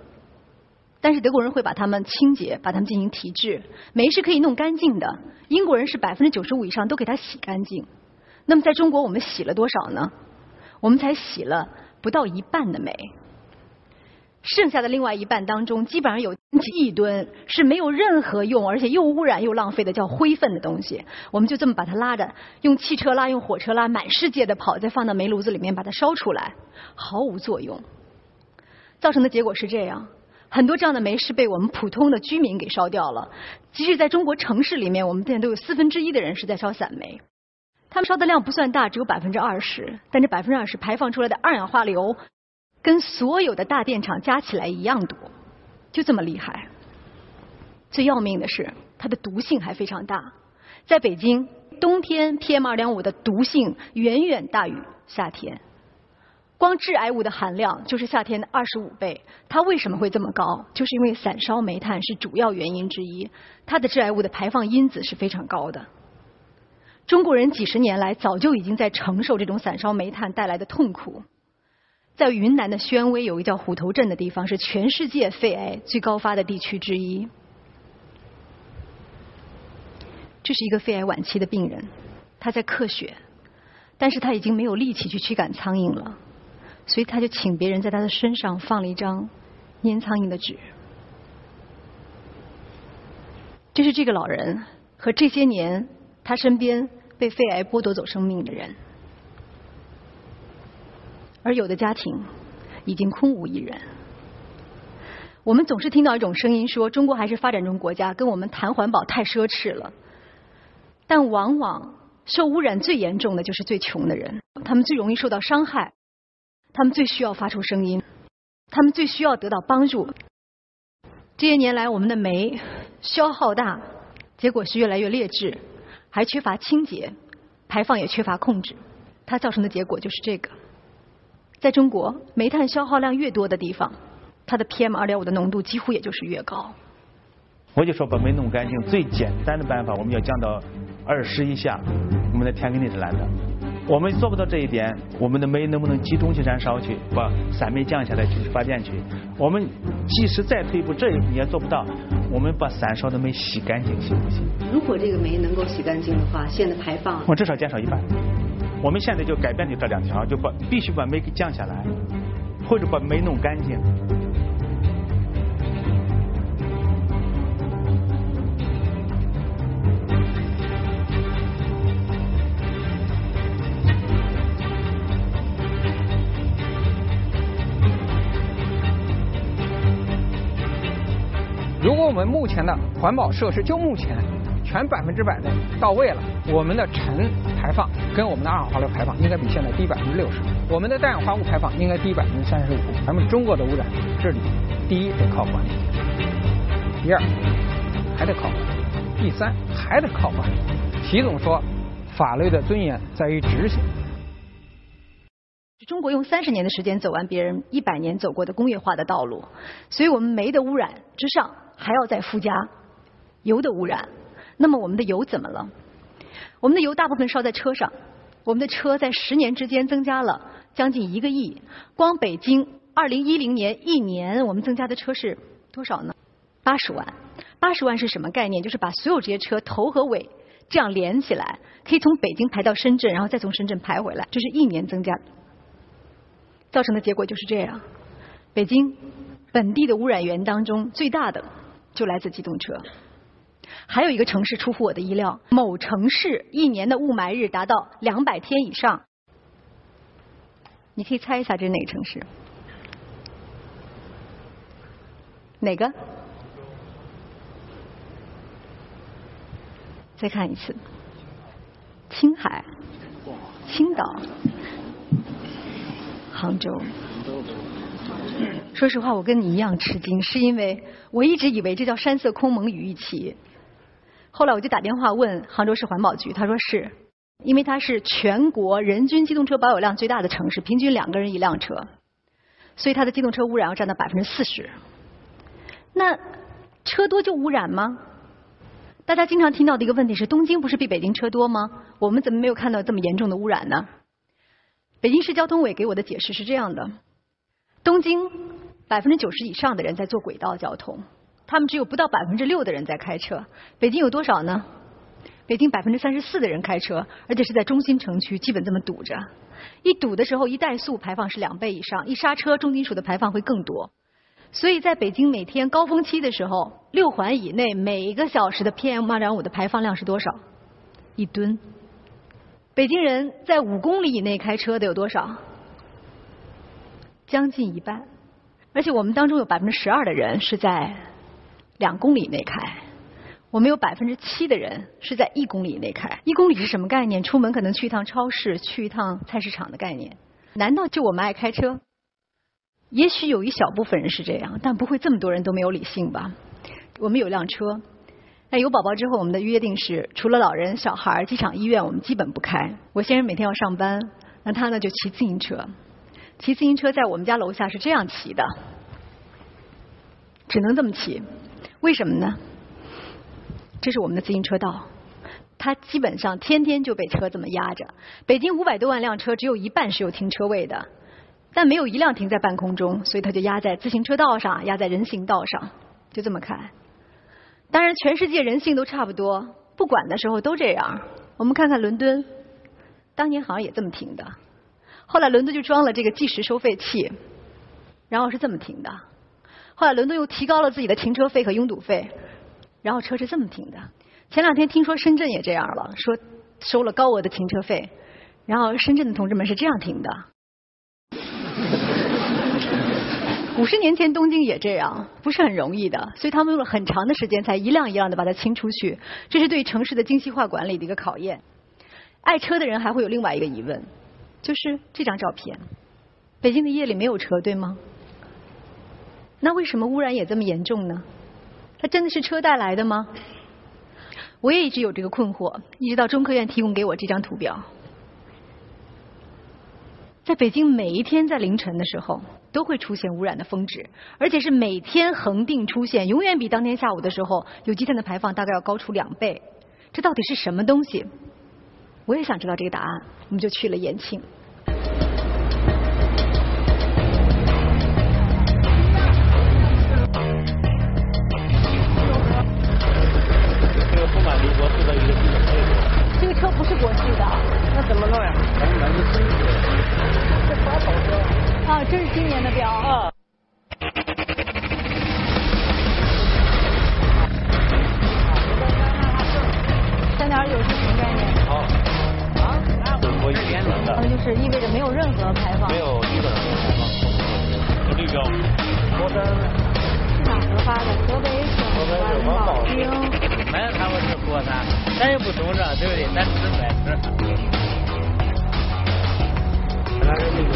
但是德国人会把它们清洁，把它们进行提质，煤是可以弄干净的。英国人是百分之九十五以上都给它洗干净。那么在中国我们洗了多少呢？我们才洗了不到一半的煤，剩下的另外一半当中，基本上有几亿吨是没有任何用，而且又污染又浪费的，叫灰粪的东西。我们就这么把它拉着，用汽车拉，用火车拉，满世界的跑，再放到煤炉子里面把它烧出来，毫无作用。造成的结果是这样。很多这样的煤是被我们普通的居民给烧掉了。即使在中国城市里面，我们现在都有四分之一的人是在烧散煤。他们烧的量不算大，只有百分之二十，但这百分之二十排放出来的二氧化硫，跟所有的大电厂加起来一样多，就这么厉害。最要命的是，它的毒性还非常大。在北京，冬天 PM 二点五的毒性远远大于夏天。光致癌物的含量就是夏天的二十五倍，它为什么会这么高？就是因为散烧煤炭是主要原因之一，它的致癌物的排放因子是非常高的。中国人几十年来早就已经在承受这种散烧煤炭带来的痛苦。在云南的宣威有一个叫虎头镇的地方，是全世界肺癌最高发的地区之一。这是一个肺癌晚期的病人，他在咳血，但是他已经没有力气去驱赶苍蝇了。所以他就请别人在他的身上放了一张粘苍蝇的纸。这是这个老人和这些年他身边被肺癌剥夺走生命的人，而有的家庭已经空无一人。我们总是听到一种声音说，中国还是发展中国家，跟我们谈环保太奢侈了。但往往受污染最严重的就是最穷的人，他们最容易受到伤害。他们最需要发出声音，他们最需要得到帮助。这些年来，我们的煤消耗大，结果是越来越劣质，还缺乏清洁，排放也缺乏控制。它造成的结果就是这个。在中国，煤炭消耗量越多的地方，它的 PM 二点五的浓度几乎也就是越高。我就说把煤弄干净，最简单的办法，我们要降到二十以下，我们的天肯定是蓝的。我们做不到这一点，我们的煤能不能集中去燃烧去，把散煤降下来去发电去？我们即使再退一步，这你也做不到。我们把散烧的煤洗干净行不行？如果这个煤能够洗干净的话，现在排放我至少减少一半。我们现在就改变的这两条，就把必须把煤给降下来，或者把煤弄干净。如果我们目前的环保设施就目前全百分之百的到位了，我们的尘排放跟我们的二氧化硫排放应该比现在低百分之六十，我们的氮氧化物排放应该低百分之三十五。咱们中国的污染治理，第一得靠管理，第二还得靠，第三还得靠管理。习总说，法律的尊严在于执行。中国用三十年的时间走完别人一百年走过的工业化的道路，所以我们煤的污染之上。还要再附加油的污染，那么我们的油怎么了？我们的油大部分烧在车上，我们的车在十年之间增加了将近一个亿。光北京二零一零年一年，我们增加的车是多少呢？八十万。八十万是什么概念？就是把所有这些车头和尾这样连起来，可以从北京排到深圳，然后再从深圳排回来，这是一年增加，造成的结果就是这样。北京本地的污染源当中最大的。就来自机动车。还有一个城市出乎我的意料，某城市一年的雾霾日达到两百天以上。你可以猜一下这是哪个城市？哪个？再看一次，青海、青岛、杭州。说实话，我跟你一样吃惊，是因为我一直以为这叫山色空蒙雨亦奇。后来我就打电话问杭州市环保局，他说是，因为它是全国人均机动车保有量最大的城市，平均两个人一辆车，所以它的机动车污染要占到百分之四十。那车多就污染吗？大家经常听到的一个问题是：东京不是比北京车多吗？我们怎么没有看到这么严重的污染呢？北京市交通委给我的解释是这样的：东京百分之九十以上的人在坐轨道交通。他们只有不到百分之六的人在开车，北京有多少呢？北京百分之三十四的人开车，而且是在中心城区，基本这么堵着。一堵的时候，一怠速排放是两倍以上，一刹车重金属的排放会更多。所以在北京每天高峰期的时候，六环以内每一个小时的 PM 二点五的排放量是多少？一吨。北京人在五公里以内开车的有多少？将近一半。而且我们当中有百分之十二的人是在。两公里内开，我们有百分之七的人是在一公里内开。一公里是什么概念？出门可能去一趟超市、去一趟菜市场的概念。难道就我们爱开车？也许有一小部分人是这样，但不会这么多人都没有理性吧？我们有辆车，那有宝宝之后，我们的约定是，除了老人、小孩、机场、医院，我们基本不开。我先生每天要上班，那他呢就骑自行车。骑自行车在我们家楼下是这样骑的，只能这么骑。为什么呢？这是我们的自行车道，它基本上天天就被车这么压着。北京五百多万辆车，只有一半是有停车位的，但没有一辆停在半空中，所以它就压在自行车道上，压在人行道上，就这么开。当然，全世界人性都差不多，不管的时候都这样。我们看看伦敦，当年好像也这么停的，后来伦敦就装了这个计时收费器，然后是这么停的。后来伦敦又提高了自己的停车费和拥堵费，然后车是这么停的。前两天听说深圳也这样了，说收了高额的停车费，然后深圳的同志们是这样停的。五十年前东京也这样，不是很容易的，所以他们用了很长的时间才一辆一辆的把它清出去。这是对城市的精细化管理的一个考验。爱车的人还会有另外一个疑问，就是这张照片，北京的夜里没有车，对吗？那为什么污染也这么严重呢？它真的是车带来的吗？我也一直有这个困惑，一直到中科院提供给我这张图表。在北京每一天在凌晨的时候都会出现污染的峰值，而且是每天恒定出现，永远比当天下午的时候有机碳的排放大概要高出两倍。这到底是什么东西？我也想知道这个答案，我们就去了延庆。啊，这是今年的标。啊。三点九是什么概念？好。啊？我的。那就是意味着没有任何排放。没有，基本上没有排放。绿标。国三。哪核发的？河北省环保厅。没有看过是国三，咱也不懂这，对不对？咱只是白痴。咱是那个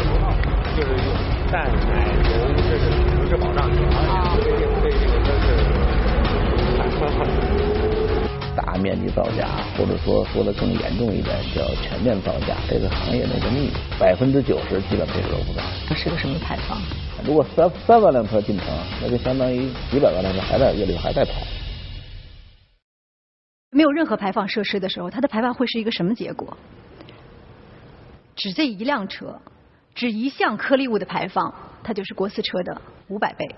就是用蛋奶油，这是不是保障啊，对对这个都是大面积造假，或者说说的更严重一点，叫全面造假，这个行业内的秘密，百分之九十基本配合不到。这是个什么排放？如果三三万辆车进城，那就相当于几百万辆车还在夜里还在跑。没有任何排放设施的时候，它的排放会是一个什么结果？只这一辆车，只一项颗粒物的排放，它就是国四车的五百倍。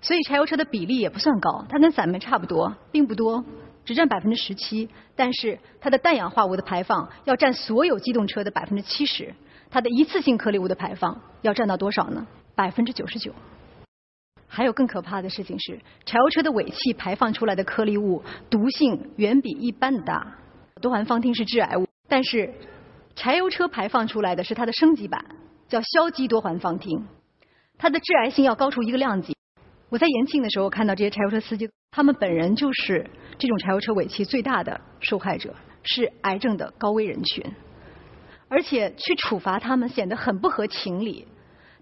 所以柴油车的比例也不算高，它跟散煤差不多，并不多，只占百分之十七。但是它的氮氧化物的排放要占所有机动车的百分之七十。它的一次性颗粒物的排放要占到多少呢？百分之九十九。还有更可怕的事情是，柴油车的尾气排放出来的颗粒物毒性远比一般的大。多环芳烃是致癌物，但是柴油车排放出来的是它的升级版，叫硝基多环芳烃，它的致癌性要高出一个量级。我在延庆的时候看到这些柴油车司机，他们本人就是这种柴油车尾气最大的受害者，是癌症的高危人群。而且去处罚他们显得很不合情理。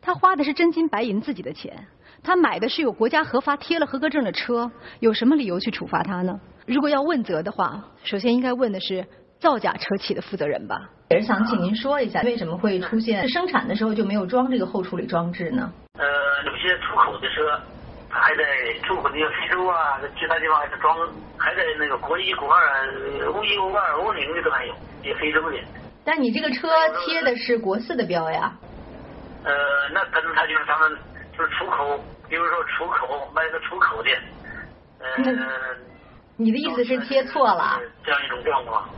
他花的是真金白银自己的钱，他买的是有国家核发贴了合格证的车，有什么理由去处罚他呢？如果要问责的话，首先应该问的是造假车企的负责人吧。也是想请您说一下，为什么会出现生产的时候就没有装这个后处理装置呢？呃，有些出口的车，它还在出口那个非洲啊，其他地方还在装，还在那个国一、国二、欧一、欧二、欧零的都还有，也非洲的。但你这个车贴的是国四的标呀？呃，那可能他就是他们就是出口，比如说出口卖个出口的，呃，你的意思是贴错了？这样一种状况。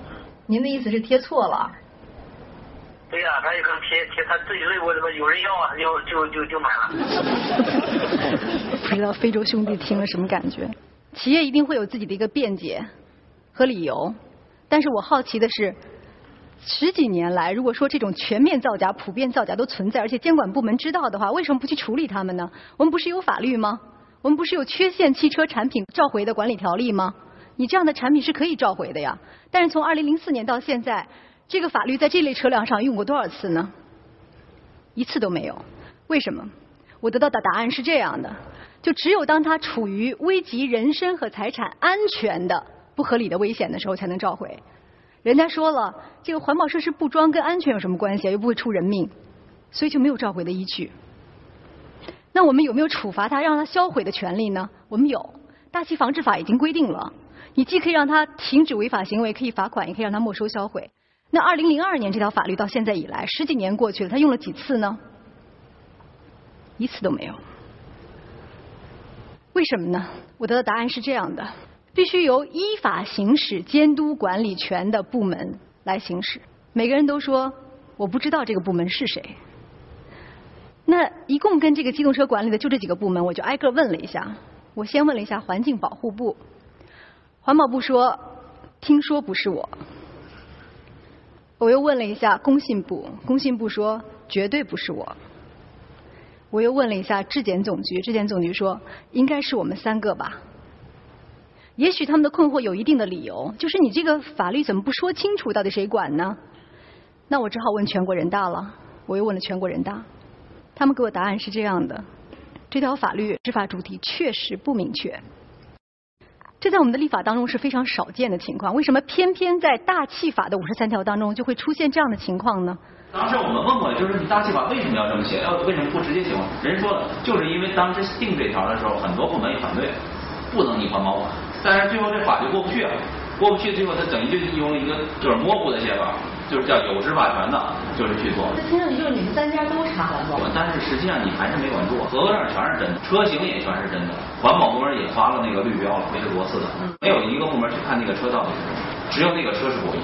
您的意思是贴错了？对呀，他有可能贴贴他自己认为什么有人要啊，就就就就买了。不知道非洲兄弟听了什么感觉？企业一定会有自己的一个辩解和理由，但是我好奇的是。十几年来，如果说这种全面造假、普遍造假都存在，而且监管部门知道的话，为什么不去处理他们呢？我们不是有法律吗？我们不是有缺陷汽车产品召回的管理条例吗？你这样的产品是可以召回的呀。但是从二零零四年到现在，这个法律在这类车辆上用过多少次呢？一次都没有。为什么？我得到的答案是这样的：就只有当它处于危及人身和财产安全的不合理的危险的时候，才能召回。人家说了，这个环保设施不装跟安全有什么关系？又不会出人命，所以就没有召回的依据。那我们有没有处罚他、让他销毁的权利呢？我们有，《大气防治法》已经规定了，你既可以让他停止违法行为，可以罚款，也可以让他没收销毁。那二零零二年这条法律到现在以来，十几年过去了，他用了几次呢？一次都没有。为什么呢？我得到答案是这样的。必须由依法行使监督管理权的部门来行使。每个人都说我不知道这个部门是谁。那一共跟这个机动车管理的就这几个部门，我就挨个问了一下。我先问了一下环境保护部，环保部说听说不是我。我又问了一下工信部，工信部说绝对不是我。我又问了一下质检总局，质检总局说应该是我们三个吧。也许他们的困惑有一定的理由，就是你这个法律怎么不说清楚，到底谁管呢？那我只好问全国人大了。我又问了全国人大，他们给我答案是这样的：这条法律执法主体确实不明确。这在我们的立法当中是非常少见的情况。为什么偏偏在大气法的五十三条当中就会出现这样的情况呢？当时我们问过，就是你大气法为什么要这么写？要为什么不直接写？人说，就是因为当时定这条的时候，很多部门也反对，不能你环保管。但是最后这法就过不去啊，过不去，最后它等于就用一个就是模糊的写法，就是叫有执法权的，就是去做。那听上去就是你们三家都查了吗？但是实际上你还是没管住，合格证全是真的，车型也全是真的，环保部门也发了那个绿标了，维持国四的，没有一个部门去看那个车到底是什么，只有那个车是国一。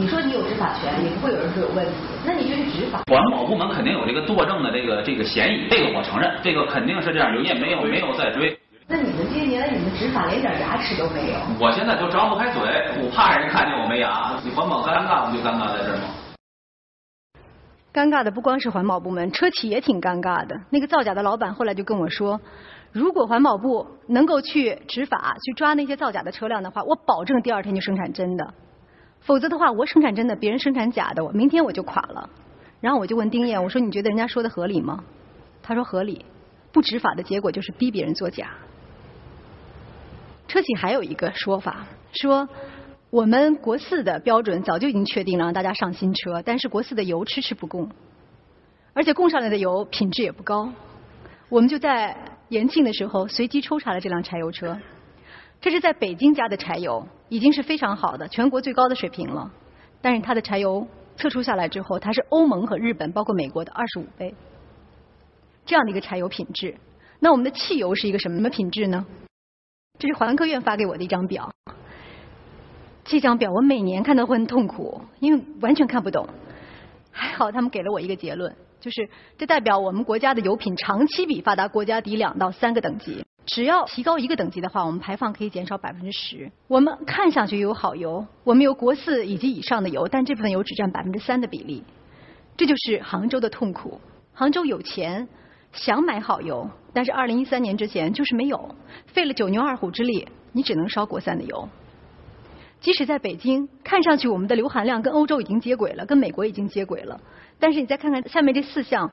你说你有执法权，也不会有人说有问题，那你就是执法。环保部门肯定有这个作证的这个这个嫌疑，这个我承认，这个肯定是这样，人家没有没有在追。那你们这些年来，你们执法连点牙齿都没有。我现在就张不开嘴，我怕人看见我没牙。你环保尴尬，不就尴尬在这吗？尴尬的不光是环保部门，车企也挺尴尬的。那个造假的老板后来就跟我说，如果环保部能够去执法，去抓那些造假的车辆的话，我保证第二天就生产真的。否则的话，我生产真的，别人生产假的，我明天我就垮了。然后我就问丁燕，我说你觉得人家说的合理吗？他说合理。不执法的结果就是逼别人作假。车企还有一个说法，说我们国四的标准早就已经确定了，让大家上新车，但是国四的油迟迟不供，而且供上来的油品质也不高。我们就在延庆的时候随机抽查了这辆柴油车，这是在北京加的柴油，已经是非常好的，全国最高的水平了。但是它的柴油测出下来之后，它是欧盟和日本，包括美国的二十五倍，这样的一个柴油品质。那我们的汽油是一个什么品质呢？这是环科院发给我的一张表，这张表我每年看都会很痛苦，因为完全看不懂。还好他们给了我一个结论，就是这代表我们国家的油品长期比发达国家低两到三个等级。只要提高一个等级的话，我们排放可以减少百分之十。我们看上去有好油，我们有国四以及以上的油，但这部分油只占百分之三的比例。这就是杭州的痛苦。杭州有钱。想买好油，但是二零一三年之前就是没有，费了九牛二虎之力，你只能烧国三的油。即使在北京，看上去我们的硫含量跟欧洲已经接轨了，跟美国已经接轨了，但是你再看看下面这四项，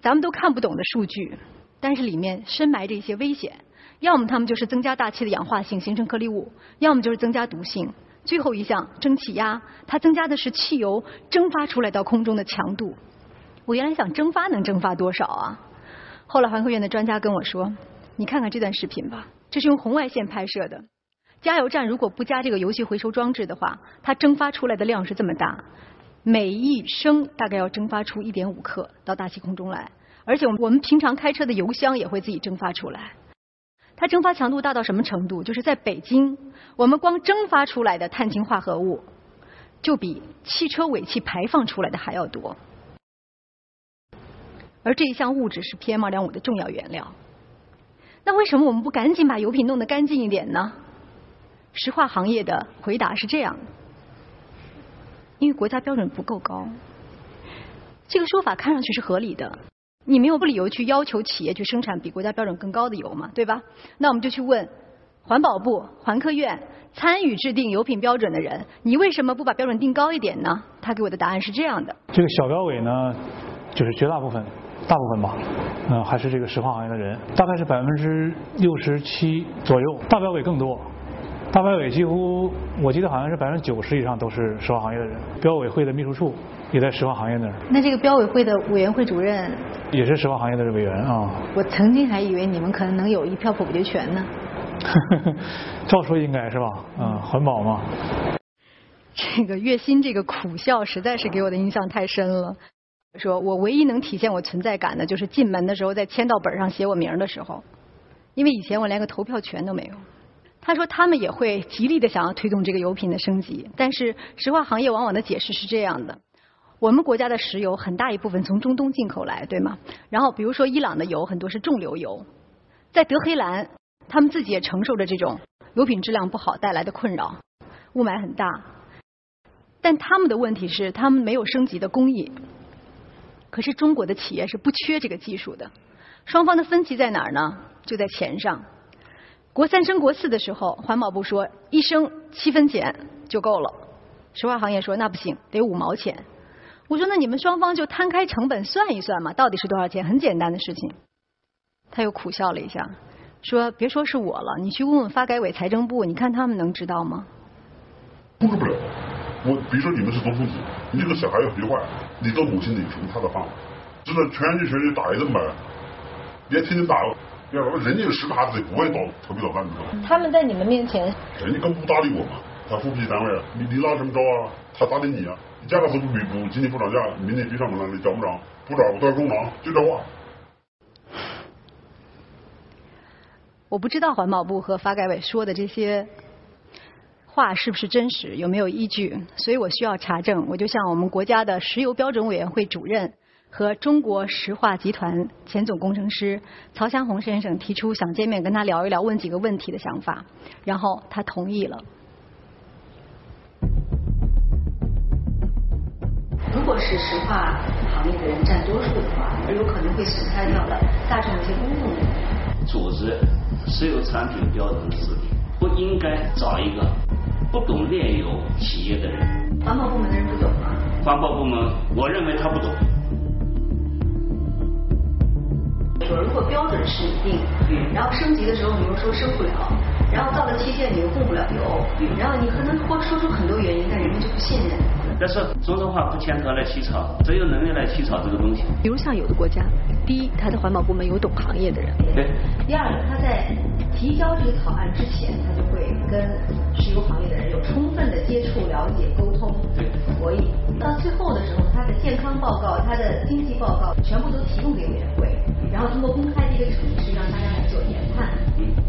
咱们都看不懂的数据，但是里面深埋着一些危险。要么它们就是增加大气的氧化性，形成颗粒物；要么就是增加毒性。最后一项蒸汽压，它增加的是汽油蒸发出来到空中的强度。我原来想蒸发能蒸发多少啊？后来环科院的专家跟我说：“你看看这段视频吧，这是用红外线拍摄的。加油站如果不加这个油气回收装置的话，它蒸发出来的量是这么大，每一升大概要蒸发出一点五克到大气空中来。而且我们平常开车的油箱也会自己蒸发出来。”它蒸发强度大到什么程度？就是在北京，我们光蒸发出来的碳氢化合物，就比汽车尾气排放出来的还要多。而这一项物质是 PM 二点五的重要原料。那为什么我们不赶紧把油品弄得干净一点呢？石化行业的回答是这样：因为国家标准不够高。这个说法看上去是合理的。你没有不理由去要求企业去生产比国家标准更高的油嘛，对吧？那我们就去问环保部、环科院参与制定油品标准的人，你为什么不把标准定高一点呢？他给我的答案是这样的：这个小标委呢，就是绝大部分、大部分吧，嗯，还是这个石化行业的人，大概是百分之六十七左右，大标委更多。大标委几乎，我记得好像是百分之九十以上都是石化行业的人。标委会的秘书处也在石化行业那儿。那这个标委会的委员会主任也是石化行业的委员啊。我曾经还以为你们可能能有一票否决权呢。照说应该是吧？嗯，环保嘛。这个月薪这个苦笑实在是给我的印象太深了。说我唯一能体现我存在感的，就是进门的时候在签到本上写我名的时候，因为以前我连个投票权都没有。他说他们也会极力的想要推动这个油品的升级，但是石化行业往往的解释是这样的：我们国家的石油很大一部分从中东进口来，对吗？然后比如说伊朗的油很多是重流油，在德黑兰他们自己也承受着这种油品质量不好带来的困扰，雾霾很大。但他们的问题是他们没有升级的工艺，可是中国的企业是不缺这个技术的。双方的分歧在哪儿呢？就在钱上。国三升国四的时候，环保部说一升七分钱就够了，石化行业说那不行，得五毛钱。我说那你们双方就摊开成本算一算嘛，到底是多少钱？很简单的事情。他又苦笑了一下，说别说是我了，你去问问发改委、财政部，你看他们能知道吗？控制不了。我比如说你们是总书记，你这个小孩要学坏，你做母亲的有什么他的办法？真的全心全意打一顿呗，别天天打。要不人家是个孩子，不会倒投币倒饭的。他们在你们面前，人家更不搭理我嘛。他复辟单位，你你拉什么招啊？他搭理你啊？你价格是不比不今天不涨价，明天别上不涨，你涨不涨？不涨我都要工厂，就这话。我不知道环保部和发改委说的这些话是不是真实，有没有依据，所以我需要查证。我就向我们国家的石油标准委员会主任。和中国石化集团前总工程师曹祥红先生提出想见面跟他聊一聊问几个问题的想法，然后他同意了。如果是石化行业的人占多数的话，而有可能会损害到了大众一些公共。组织石油产品标准的制定，不应该找一个不懂炼油企业的人。环保部门的人不懂吗？环保部门，我认为他不懂。说如果标准是一定，然后升级的时候你又说升不了，然后到了期限你又供不了油，然后你可能会说出很多原因，但人们就不信任。但是中石化不牵头来起草，只有能力来起草这个东西。比如像有的国家，第一，它的环保部门有懂行业的人；对。第二，他在提交这个草案之前，他就会跟石油行业的人有充分的接触、了解、沟通、博弈。到最后的时候，他的健康报告、他的经济报告全部都提供给委员会。然后通过公开的一个程序，让大家来做研判，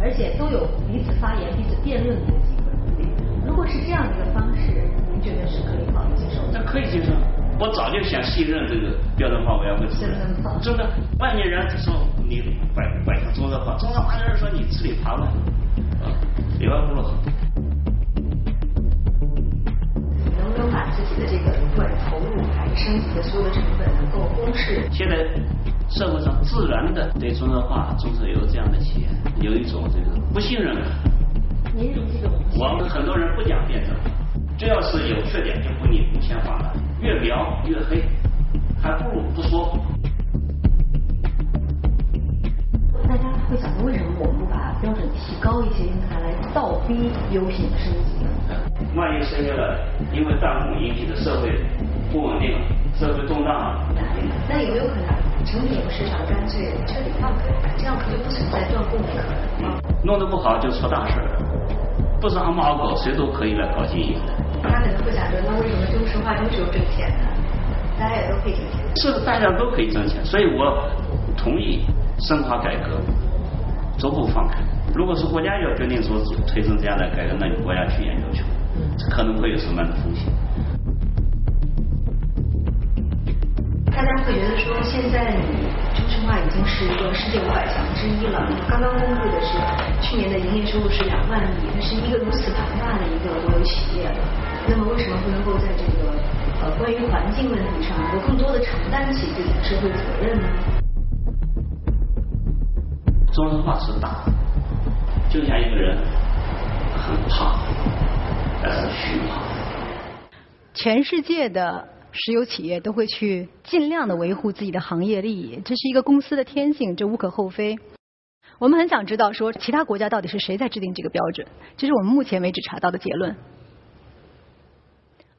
而且都有彼此发言、彼此辩论的一个机会。如果是这样的一个方式，您觉得是可以考虑接受？那可以接受。我早就想信任这个标准化委员会主任。真的，外面人说你摆摆上中石化，中石化的人说你吃里扒外，啊，里外不落。能不能把自己的这个不管投入还是升级的所有的成本能够公示？现在。社会上自然的对中石化、中石油这样的企业有一种这个不信任感。您这个，我们很多人不讲辩证，只要是有缺点就不你不签话了，越描越黑，还不如不说。会想到为什么我们不把标准提高一些，用它来倒逼优品升级？万一升级了，因为弹幕引起的社会不稳定、社会动荡，那有没有可能成品油市场干脆彻底放开，这样可就不存在断供的可能吗？弄得不好就出大事了，不是俺们二狗谁都可以来搞经营的。他可能会想着，那为什么中石化、中石油挣钱呢？大家也都可以挣钱。是大家都可以挣钱，所以我同意深化改革，逐步放开。如果是国家要决定说推动这样的改革，那你国家去研究去，可能会有什么样的风险？大家会觉得说，现在你中石化已经是一个世界五百强之一了。刚刚公布的是去年的营业收入是两万亿，它是一个如此庞大的一个国有企业了。那么为什么不能够在这个呃关于环境问题上，能够更多的承担起自己的社会责任呢？中石化是大，就像一个人很胖，但是虚胖。全世界的石油企业都会去尽量的维护自己的行业利益，这是一个公司的天性，这无可厚非。我们很想知道说，其他国家到底是谁在制定这个标准？这是我们目前为止查到的结论。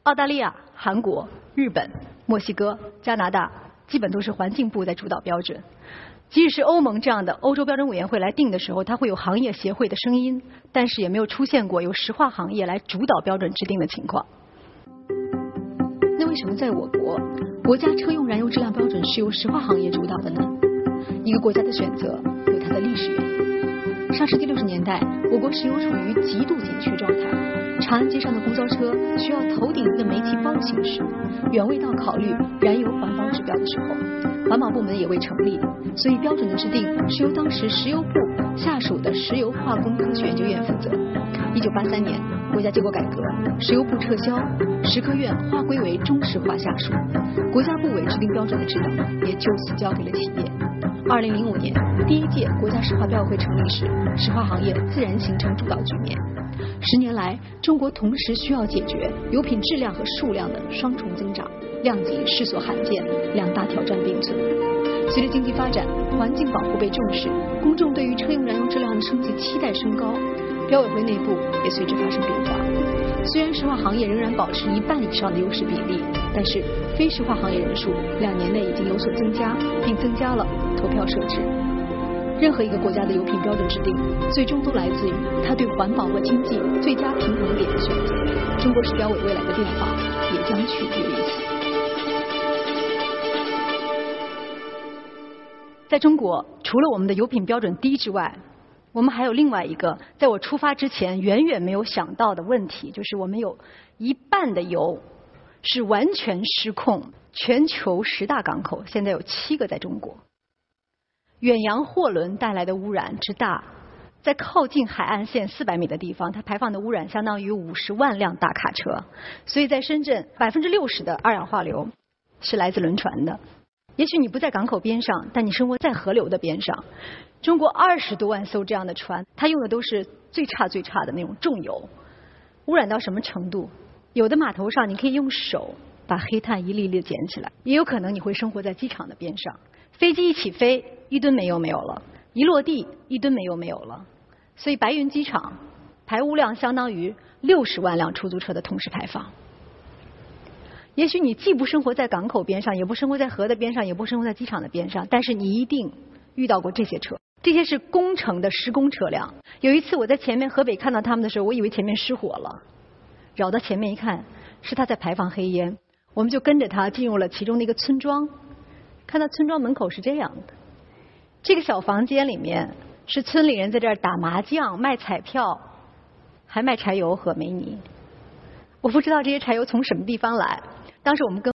澳大利亚、韩国、日本、墨西哥、加拿大，基本都是环境部在主导标准。即使是欧盟这样的欧洲标准委员会来定的时候，它会有行业协会的声音，但是也没有出现过由石化行业来主导标准制定的情况。那为什么在我国，国家车用燃油质量标准是由石化行业主导的呢？一个国家的选择有它的历史原因。上世纪六十年代，我国石油处于极度紧缺状态，长安街上的公交车需要头顶一个煤气包行驶，远未到考虑燃油环保指标的时候，环保部门也未成立，所以标准的制定是由当时石油部下属的石油化工科学研究院负责。一九八三年，国家经过改革，石油部撤销，石科院划归为中石化下属，国家部委制定标准的职能也就此交给了企业。二零零五年，第一届国家石化标委会成立时，石化行业自然形成主导局面。十年来，中国同时需要解决油品质量和数量的双重增长，量级世所罕见，两大挑战并存。随着经济发展，环境保护被重视，公众对于车用燃油质量的升级期待升高，标委会内部也随之发生变化。虽然石化行业仍然保持一半以上的优势比例，但是非石化行业人数两年内已经有所增加，并增加了投票设置。任何一个国家的油品标准制定，最终都来自于它对环保和经济最佳平衡点的选择。中国石标委未来的变化也将取决于此。在中国，除了我们的油品标准低之外，我们还有另外一个，在我出发之前远远没有想到的问题，就是我们有一半的油是完全失控。全球十大港口现在有七个在中国，远洋货轮带来的污染之大，在靠近海岸线四百米的地方，它排放的污染相当于五十万辆大卡车。所以在深圳，百分之六十的二氧化硫是来自轮船的。也许你不在港口边上，但你生活在河流的边上。中国二十多万艘这样的船，它用的都是最差最差的那种重油，污染到什么程度？有的码头上你可以用手把黑炭一粒粒捡起来，也有可能你会生活在机场的边上。飞机一起飞，一吨煤油没有了；一落地，一吨煤油没有了。所以白云机场排污量相当于六十万辆出租车的同时排放。也许你既不生活在港口边上，也不生活在河的边上，也不生活在机场的边上，但是你一定遇到过这些车。这些是工程的施工车辆。有一次我在前面河北看到他们的时候，我以为前面失火了，绕到前面一看，是他在排放黑烟。我们就跟着他进入了其中的一个村庄，看到村庄门口是这样的：这个小房间里面是村里人在这儿打麻将、卖彩票，还卖柴油和煤泥。我不知道这些柴油从什么地方来。当时我们跟